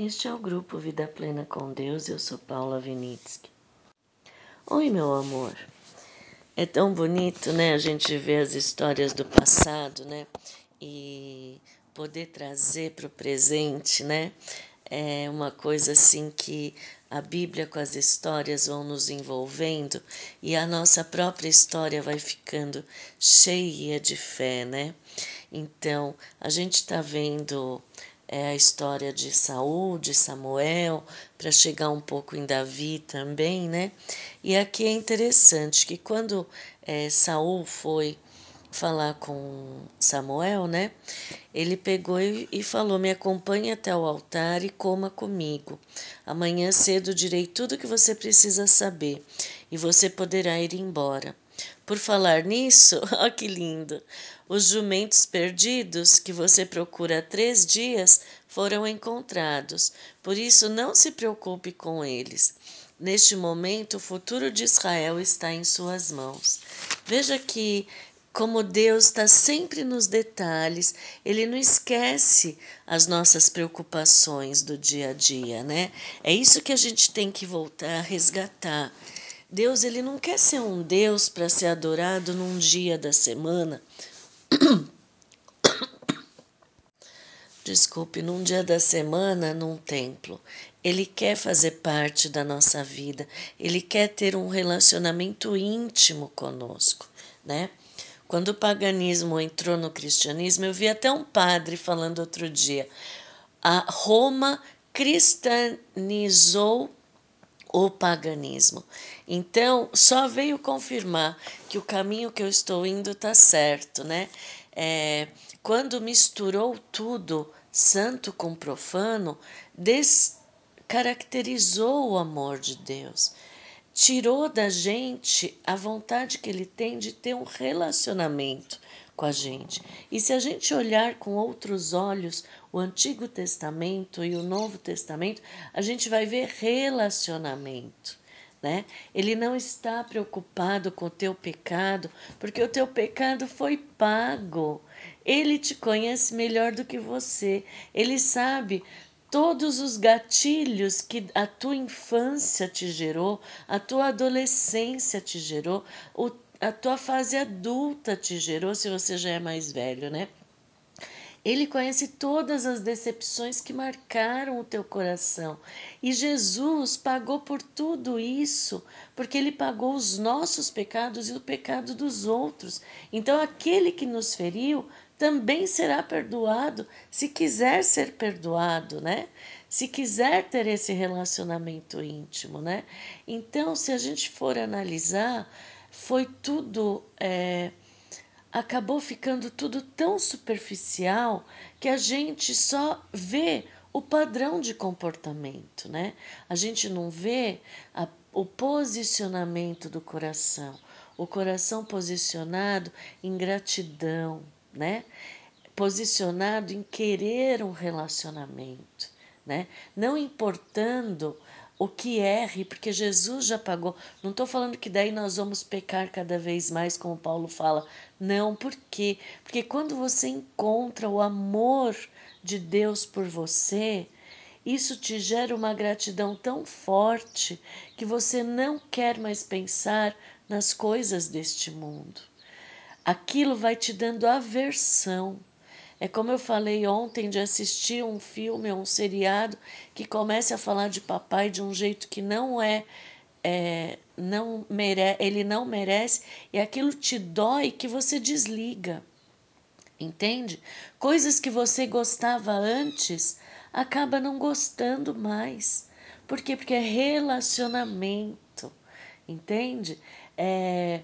Este é o grupo Vida Plena com Deus. Eu sou Paula Vinitsky. Oi, meu amor. É tão bonito, né? A gente ver as histórias do passado, né? E poder trazer para o presente, né? É uma coisa assim que a Bíblia com as histórias vão nos envolvendo e a nossa própria história vai ficando cheia de fé, né? Então, a gente está vendo é a história de Saul, de Samuel, para chegar um pouco em Davi também, né? E aqui é interessante que quando é, Saul foi falar com Samuel, né? Ele pegou e, falou: Me acompanhe até o altar e coma comigo. Amanhã cedo direi tudo que você precisa saber e você poderá ir embora. Por falar nisso, ó que lindo! Os jumentos perdidos que você procura há três dias foram encontrados, por isso não se preocupe com eles. Neste momento, o futuro de Israel está em suas mãos. Veja que, como Deus está sempre nos detalhes, Ele não esquece as nossas preocupações do dia a dia, né? É isso que a gente tem que voltar a resgatar. Deus ele não quer ser um Deus para ser adorado num dia da semana. Desculpe, num dia da semana num templo. Ele quer fazer parte da nossa vida. Ele quer ter um relacionamento íntimo conosco, né? Quando o paganismo entrou no cristianismo, eu vi até um padre falando outro dia. A Roma cristianizou o paganismo. Então, só veio confirmar que o caminho que eu estou indo está certo, né? É, quando misturou tudo, santo com profano, descaracterizou o amor de Deus. Tirou da gente a vontade que ele tem de ter um relacionamento com a gente. E se a gente olhar com outros olhos o Antigo Testamento e o Novo Testamento, a gente vai ver relacionamento. Né? Ele não está preocupado com o teu pecado, porque o teu pecado foi pago. Ele te conhece melhor do que você. Ele sabe todos os gatilhos que a tua infância te gerou, a tua adolescência te gerou, o a tua fase adulta te gerou, se você já é mais velho, né? Ele conhece todas as decepções que marcaram o teu coração. E Jesus pagou por tudo isso, porque ele pagou os nossos pecados e o pecado dos outros. Então, aquele que nos feriu também será perdoado, se quiser ser perdoado, né? Se quiser ter esse relacionamento íntimo, né? Então, se a gente for analisar, foi tudo. É, acabou ficando tudo tão superficial que a gente só vê o padrão de comportamento, né? A gente não vê a, o posicionamento do coração, o coração posicionado em gratidão, né? Posicionado em querer um relacionamento, né? Não importando o que erre, porque Jesus já pagou. Não estou falando que daí nós vamos pecar cada vez mais, como Paulo fala. Não, por quê? Porque quando você encontra o amor de Deus por você, isso te gera uma gratidão tão forte que você não quer mais pensar nas coisas deste mundo. Aquilo vai te dando aversão é como eu falei ontem de assistir um filme ou um seriado que comece a falar de papai de um jeito que não é, é não mere, ele não merece e aquilo te dói que você desliga. Entende? Coisas que você gostava antes acaba não gostando mais. Por quê? Porque é relacionamento. Entende? É,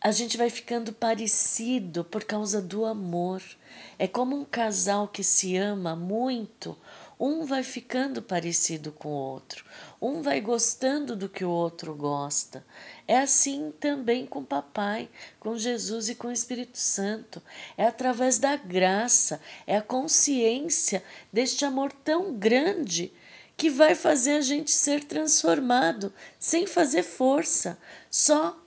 a gente vai ficando parecido por causa do amor. É como um casal que se ama muito, um vai ficando parecido com o outro, um vai gostando do que o outro gosta. É assim também com papai, com Jesus e com o Espírito Santo. É através da graça, é a consciência deste amor tão grande que vai fazer a gente ser transformado sem fazer força, só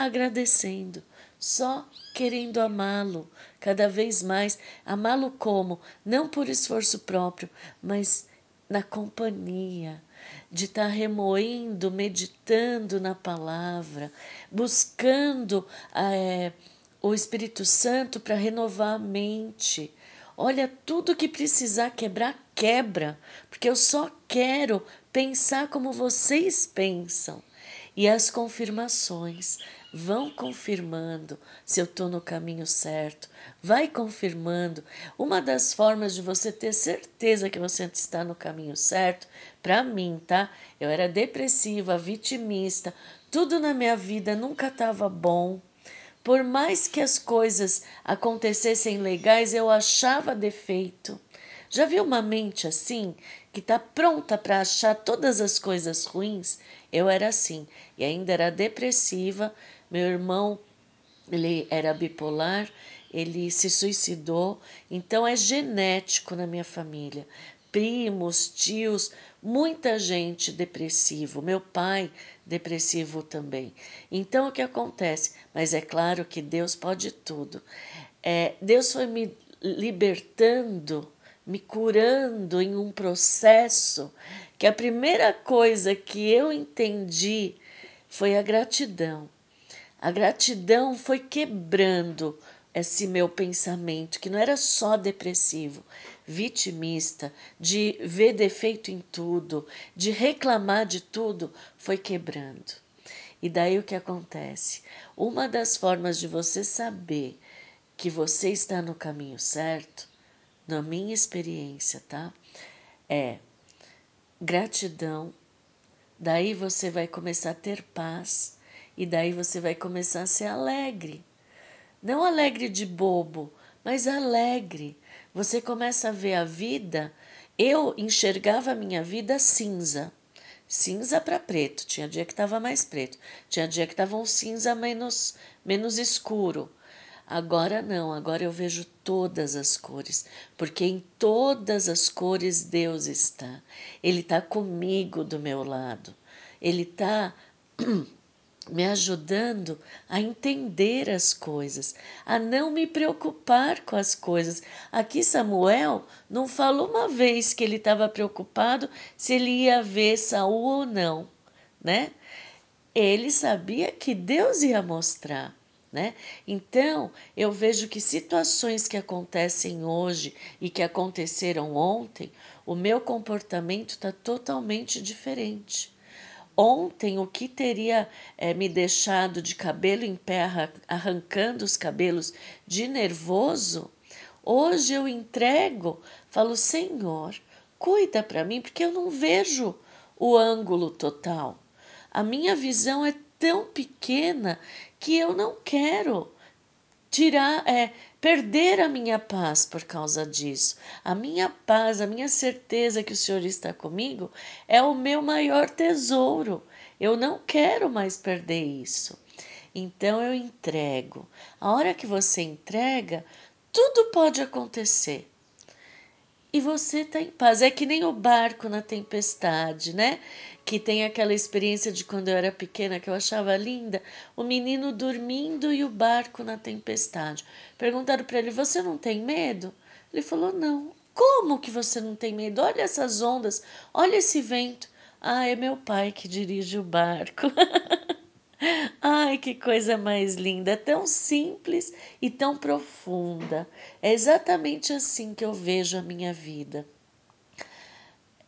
agradecendo, só querendo amá-lo cada vez mais. Amá-lo como? Não por esforço próprio, mas na companhia, de estar tá remoendo, meditando na palavra, buscando é, o Espírito Santo para renovar a mente. Olha, tudo que precisar quebrar, quebra, porque eu só quero pensar como vocês pensam. E as confirmações vão confirmando se eu estou no caminho certo, vai confirmando. Uma das formas de você ter certeza que você está no caminho certo, para mim, tá? Eu era depressiva, vitimista, tudo na minha vida nunca estava bom. Por mais que as coisas acontecessem legais, eu achava defeito. Já viu uma mente assim, que está pronta para achar todas as coisas ruins? Eu era assim, e ainda era depressiva. Meu irmão, ele era bipolar, ele se suicidou, então é genético na minha família. Primos, tios, muita gente depressivo. Meu pai depressivo também. Então o que acontece? Mas é claro que Deus pode tudo. É, Deus foi me libertando, me curando em um processo que a primeira coisa que eu entendi foi a gratidão. A gratidão foi quebrando esse meu pensamento, que não era só depressivo, vitimista, de ver defeito em tudo, de reclamar de tudo, foi quebrando. E daí o que acontece? Uma das formas de você saber que você está no caminho certo, na minha experiência, tá? É gratidão. Daí você vai começar a ter paz e daí você vai começar a ser alegre. Não alegre de bobo, mas alegre. Você começa a ver a vida. Eu enxergava a minha vida cinza. Cinza para preto. Tinha dia que estava mais preto. Tinha dia que estava um cinza menos, menos escuro. Agora não, agora eu vejo todas as cores, porque em todas as cores Deus está. Ele está comigo do meu lado. Ele está me ajudando a entender as coisas, a não me preocupar com as coisas. Aqui Samuel não falou uma vez que ele estava preocupado se ele ia ver Saul ou não, né? Ele sabia que Deus ia mostrar. Né? Então, eu vejo que situações que acontecem hoje e que aconteceram ontem, o meu comportamento está totalmente diferente. Ontem, o que teria é, me deixado de cabelo em pé, arrancando os cabelos de nervoso, hoje eu entrego, falo, Senhor, cuida para mim, porque eu não vejo o ângulo total. A minha visão é tão pequena que eu não quero tirar, é, perder a minha paz por causa disso. A minha paz, a minha certeza que o Senhor está comigo é o meu maior tesouro. Eu não quero mais perder isso. Então eu entrego. A hora que você entrega, tudo pode acontecer e você está em paz. É que nem o barco na tempestade, né? Que tem aquela experiência de quando eu era pequena que eu achava linda, o menino dormindo e o barco na tempestade. Perguntaram para ele: "Você não tem medo?" Ele falou: "Não". Como que você não tem medo? Olha essas ondas, olha esse vento. Ah, é meu pai que dirige o barco. Ai, que coisa mais linda, tão simples e tão profunda. É exatamente assim que eu vejo a minha vida.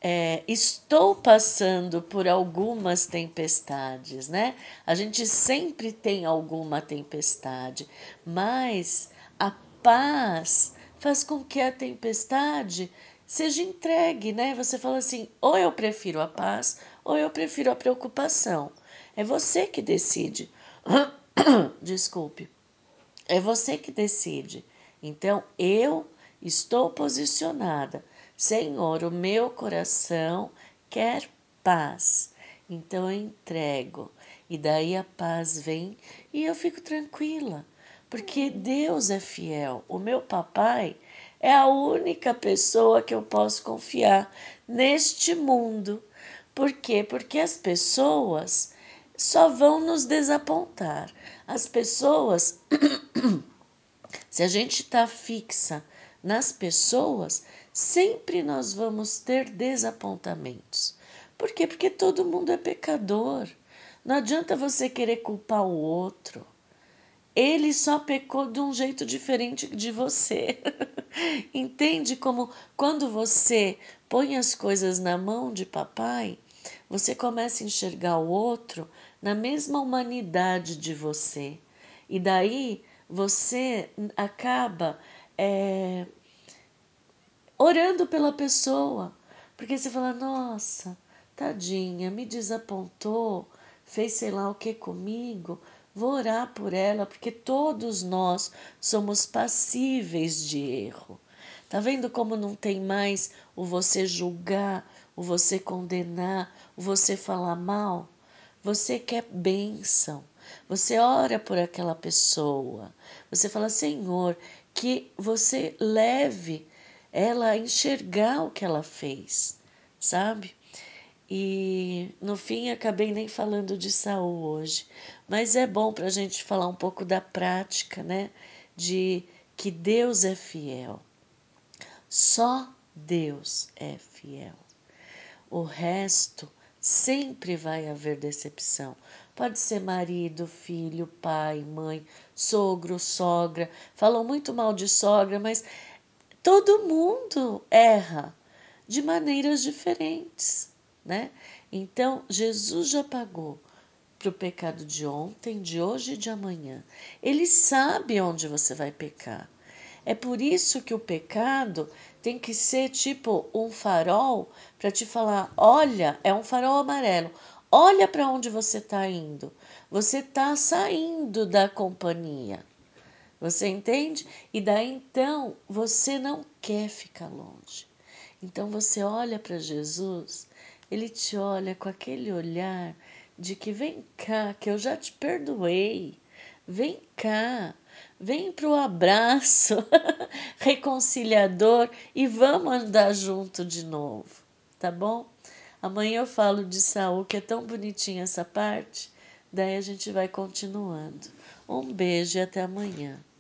É, estou passando por algumas tempestades, né? A gente sempre tem alguma tempestade, mas a paz faz com que a tempestade seja entregue, né? Você fala assim: ou eu prefiro a paz, ou eu prefiro a preocupação. É você que decide. Desculpe. É você que decide. Então, eu estou posicionada. Senhor, o meu coração quer paz. Então, eu entrego. E daí a paz vem e eu fico tranquila. Porque Deus é fiel. O meu papai é a única pessoa que eu posso confiar neste mundo. Por quê? Porque as pessoas só vão nos desapontar. As pessoas, se a gente está fixa nas pessoas, sempre nós vamos ter desapontamentos. Por quê? Porque todo mundo é pecador. Não adianta você querer culpar o outro. Ele só pecou de um jeito diferente de você. Entende como quando você põe as coisas na mão de papai, você começa a enxergar o outro na mesma humanidade de você. E daí você acaba é, orando pela pessoa, porque você fala: nossa, tadinha, me desapontou, fez sei lá o que comigo. Vou orar por ela, porque todos nós somos passíveis de erro. Tá vendo como não tem mais o você julgar, o você condenar, o você falar mal? Você quer bênção. Você ora por aquela pessoa. Você fala, Senhor, que você leve ela a enxergar o que ela fez, sabe? E no fim acabei nem falando de Saul hoje, mas é bom para a gente falar um pouco da prática, né? De que Deus é fiel. Só Deus é fiel. O resto sempre vai haver decepção. Pode ser marido, filho, pai, mãe, sogro, sogra. Falam muito mal de sogra, mas todo mundo erra de maneiras diferentes, né? Então, Jesus já pagou para o pecado de ontem, de hoje e de amanhã. Ele sabe onde você vai pecar. É por isso que o pecado tem que ser tipo um farol para te falar: olha, é um farol amarelo. Olha para onde você está indo. Você está saindo da companhia. Você entende? E daí então você não quer ficar longe. Então você olha para Jesus, ele te olha com aquele olhar de que vem cá, que eu já te perdoei. Vem cá, vem para o abraço reconciliador e vamos andar junto de novo, tá bom? Amanhã eu falo de Saul, que é tão bonitinha essa parte, daí a gente vai continuando. Um beijo e até amanhã.